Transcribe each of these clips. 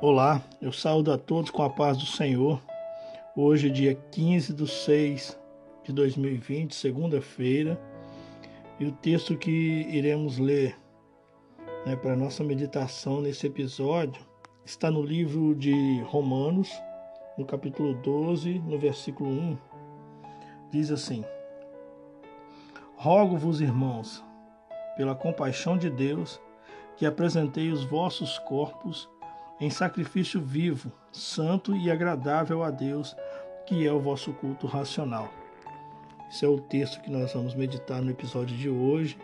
Olá, eu saúdo a todos com a paz do Senhor. Hoje, dia 15 de 6 de 2020, segunda-feira, e o texto que iremos ler né, para nossa meditação nesse episódio está no livro de Romanos, no capítulo 12, no versículo 1. Diz assim: Rogo-vos, irmãos, pela compaixão de Deus, que apresentei os vossos corpos em sacrifício vivo, santo e agradável a Deus, que é o vosso culto racional. Esse é o texto que nós vamos meditar no episódio de hoje.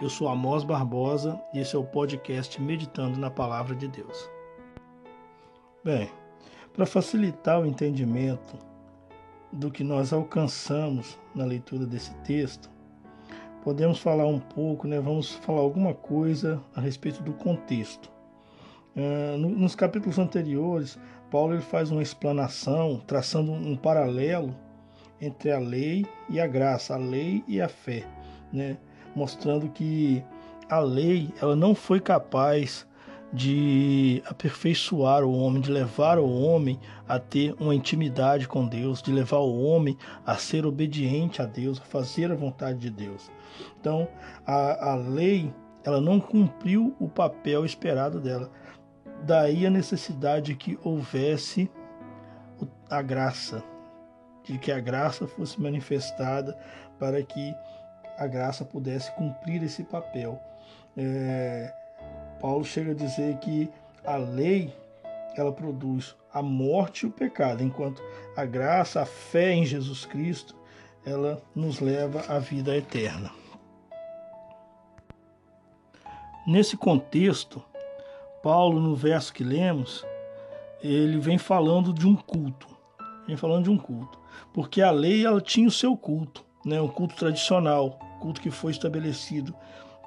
Eu sou Amós Barbosa e esse é o podcast Meditando na Palavra de Deus. Bem, para facilitar o entendimento do que nós alcançamos na leitura desse texto, podemos falar um pouco, né, vamos falar alguma coisa a respeito do contexto. Uh, nos capítulos anteriores, Paulo ele faz uma explanação, traçando um paralelo entre a lei e a graça, a lei e a fé, né? mostrando que a lei ela não foi capaz de aperfeiçoar o homem, de levar o homem a ter uma intimidade com Deus, de levar o homem a ser obediente a Deus, a fazer a vontade de Deus. Então, a, a lei ela não cumpriu o papel esperado dela. Daí a necessidade de que houvesse a graça, de que a graça fosse manifestada para que a graça pudesse cumprir esse papel. É, Paulo chega a dizer que a lei ela produz a morte e o pecado, enquanto a graça, a fé em Jesus Cristo, ela nos leva à vida eterna. Nesse contexto, Paulo, no verso que lemos, ele vem falando de um culto. Vem falando de um culto. Porque a lei ela tinha o seu culto, né? um culto tradicional, culto que foi estabelecido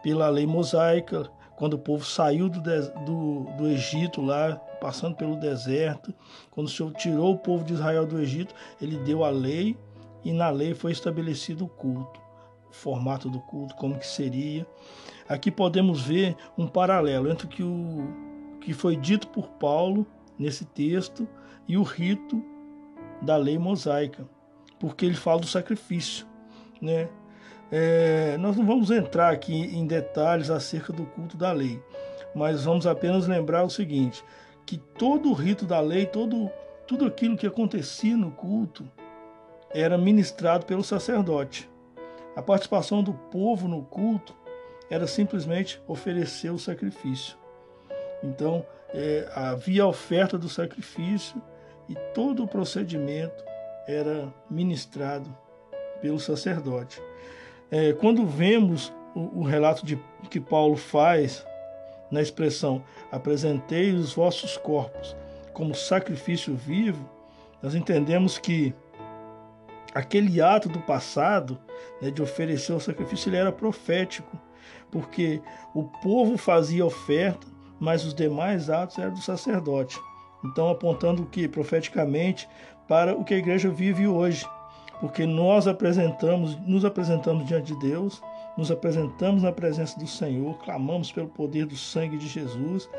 pela lei mosaica, quando o povo saiu do, do, do Egito lá, passando pelo deserto, quando o Senhor tirou o povo de Israel do Egito, ele deu a lei e na lei foi estabelecido o culto, o formato do culto, como que seria. Aqui podemos ver um paralelo entre que, o que foi dito por Paulo nesse texto e o rito da lei mosaica, porque ele fala do sacrifício. Né? É, nós não vamos entrar aqui em detalhes acerca do culto da lei, mas vamos apenas lembrar o seguinte: que todo o rito da lei, todo, tudo aquilo que acontecia no culto, era ministrado pelo sacerdote. A participação do povo no culto era simplesmente oferecer o sacrifício. Então, é, havia a oferta do sacrifício e todo o procedimento era ministrado pelo sacerdote. É, quando vemos o, o relato de, que Paulo faz na expressão apresentei os vossos corpos como sacrifício vivo, nós entendemos que aquele ato do passado né, de oferecer o sacrifício ele era profético porque o povo fazia oferta, mas os demais atos eram do sacerdote. Então, apontando o que? Profeticamente para o que a igreja vive hoje, porque nós apresentamos, nos apresentamos diante de Deus, nos apresentamos na presença do Senhor, clamamos pelo poder do sangue de Jesus,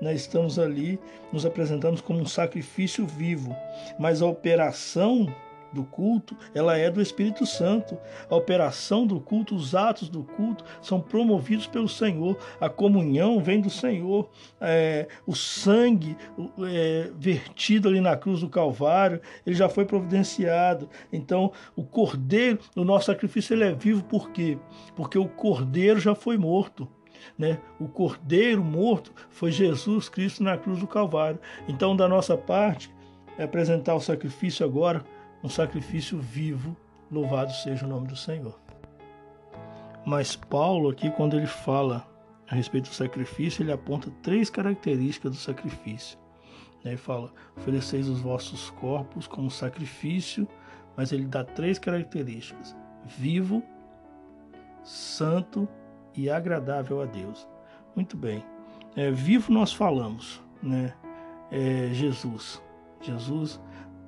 nós estamos ali, nos apresentamos como um sacrifício vivo, mas a operação do culto, ela é do Espírito Santo. A operação do culto, os atos do culto são promovidos pelo Senhor. A comunhão vem do Senhor. É, o sangue é, vertido ali na cruz do Calvário, ele já foi providenciado. Então, o cordeiro, o nosso sacrifício, ele é vivo por quê? Porque o cordeiro já foi morto. Né? O cordeiro morto foi Jesus Cristo na cruz do Calvário. Então, da nossa parte, é apresentar o sacrifício agora um sacrifício vivo, louvado seja o nome do Senhor. Mas Paulo, aqui, quando ele fala a respeito do sacrifício, ele aponta três características do sacrifício. Ele fala: ofereceis os vossos corpos como sacrifício, mas ele dá três características: vivo, santo e agradável a Deus. Muito bem. É, vivo nós falamos, né? É, Jesus. Jesus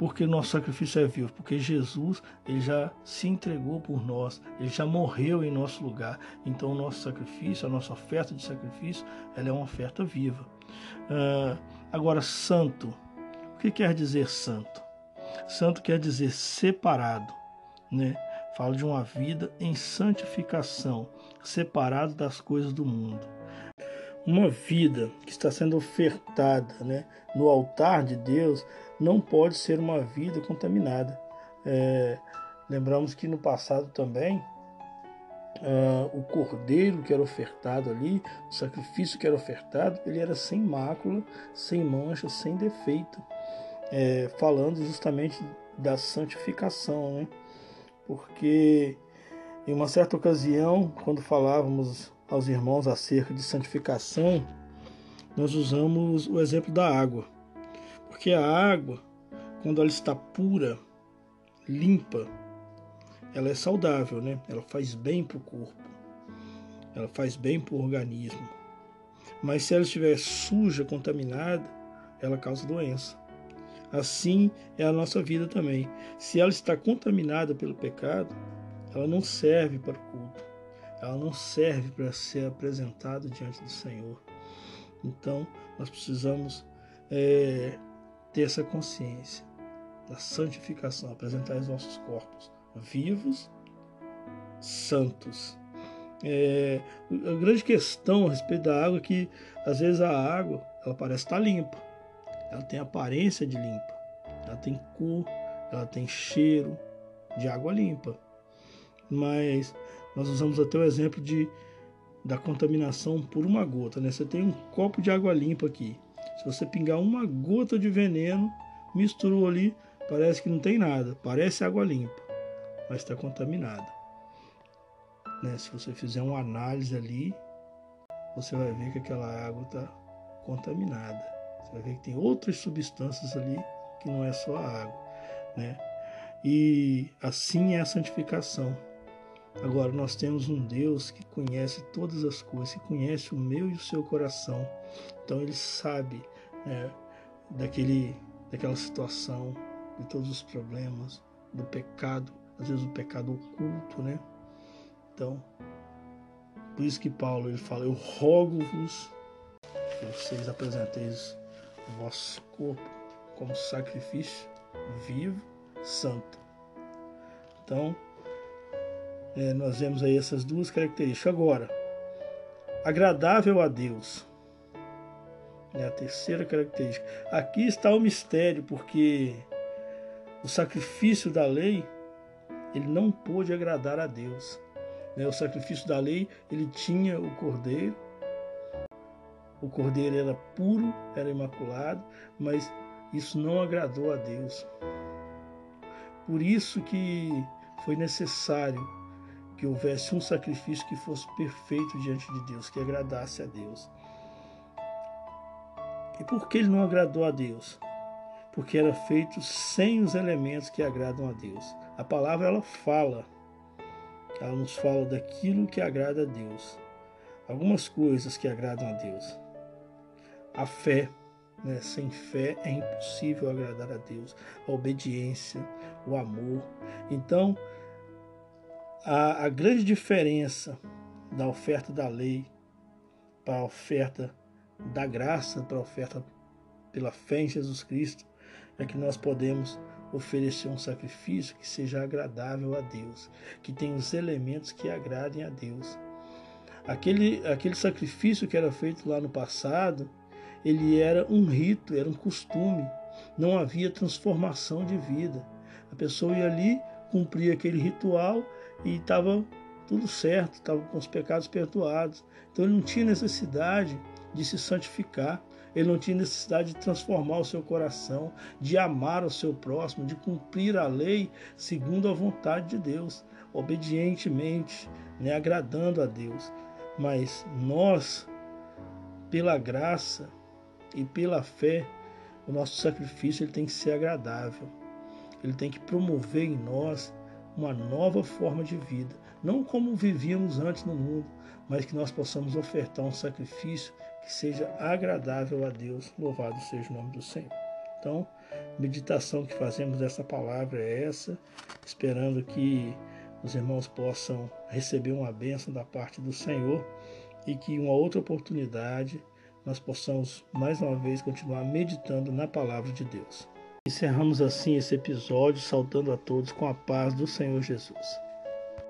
porque nosso sacrifício é vivo, porque Jesus ele já se entregou por nós, ele já morreu em nosso lugar. Então o nosso sacrifício, a nossa oferta de sacrifício, ela é uma oferta viva. Uh, Agora, santo. O que quer dizer santo? Santo quer dizer separado, né? Fala de uma vida em santificação, separado das coisas do mundo. Uma vida que está sendo ofertada né, no altar de Deus não pode ser uma vida contaminada. É, lembramos que no passado também Uh, o cordeiro que era ofertado ali, o sacrifício que era ofertado, ele era sem mácula, sem mancha, sem defeito, é, falando justamente da santificação, né? Porque em uma certa ocasião, quando falávamos aos irmãos acerca de santificação, nós usamos o exemplo da água, porque a água, quando ela está pura, limpa, ela é saudável, né? Ela faz bem para o corpo, ela faz bem para o organismo. Mas se ela estiver suja, contaminada, ela causa doença. Assim é a nossa vida também. Se ela está contaminada pelo pecado, ela não serve para o culto. Ela não serve para ser apresentada diante do Senhor. Então, nós precisamos é, ter essa consciência da santificação, apresentar os nossos corpos vivos, santos. É, a grande questão a respeito da água é que às vezes a água ela parece estar limpa, ela tem aparência de limpa, ela tem cor, ela tem cheiro de água limpa. Mas nós usamos até o exemplo de da contaminação por uma gota, né? Você tem um copo de água limpa aqui. Se você pingar uma gota de veneno, misturou ali, parece que não tem nada, parece água limpa mas está contaminada. Né? Se você fizer uma análise ali, você vai ver que aquela água está contaminada. Você vai ver que tem outras substâncias ali que não é só a água. Né? E assim é a santificação. Agora, nós temos um Deus que conhece todas as coisas, que conhece o meu e o seu coração. Então, Ele sabe né, daquele, daquela situação, de todos os problemas, do pecado às vezes o pecado oculto, né? Então, por isso que Paulo ele fala: Eu rogo-vos que vocês apresenteis o vosso corpo como sacrifício vivo, santo. Então, é, nós vemos aí essas duas características. Agora, agradável a Deus. É a terceira característica. Aqui está o mistério, porque o sacrifício da lei ele não pôde agradar a Deus. Né? O sacrifício da lei, ele tinha o cordeiro, o cordeiro era puro, era imaculado, mas isso não agradou a Deus. Por isso que foi necessário que houvesse um sacrifício que fosse perfeito diante de Deus, que agradasse a Deus. E por que ele não agradou a Deus? Porque era feito sem os elementos que agradam a Deus. A palavra ela fala, ela nos fala daquilo que agrada a Deus. Algumas coisas que agradam a Deus. A fé, né? sem fé é impossível agradar a Deus. A obediência, o amor. Então, a, a grande diferença da oferta da lei para a oferta da graça, para a oferta pela fé em Jesus Cristo, é que nós podemos oferecer um sacrifício que seja agradável a Deus, que tenha os elementos que agradem a Deus. Aquele, aquele sacrifício que era feito lá no passado, ele era um rito, era um costume, não havia transformação de vida. A pessoa ia ali, cumpria aquele ritual e estava tudo certo, estava com os pecados perdoados. Então ele não tinha necessidade de se santificar. Ele não tinha necessidade de transformar o seu coração, de amar o seu próximo, de cumprir a lei segundo a vontade de Deus, obedientemente, né, agradando a Deus. Mas nós, pela graça e pela fé, o nosso sacrifício ele tem que ser agradável. Ele tem que promover em nós uma nova forma de vida, não como vivíamos antes no mundo, mas que nós possamos ofertar um sacrifício que seja agradável a Deus. Louvado seja o nome do Senhor. Então, meditação que fazemos dessa palavra é essa, esperando que os irmãos possam receber uma bênção da parte do Senhor e que uma outra oportunidade nós possamos mais uma vez continuar meditando na palavra de Deus. Encerramos assim esse episódio, saudando a todos com a paz do Senhor Jesus.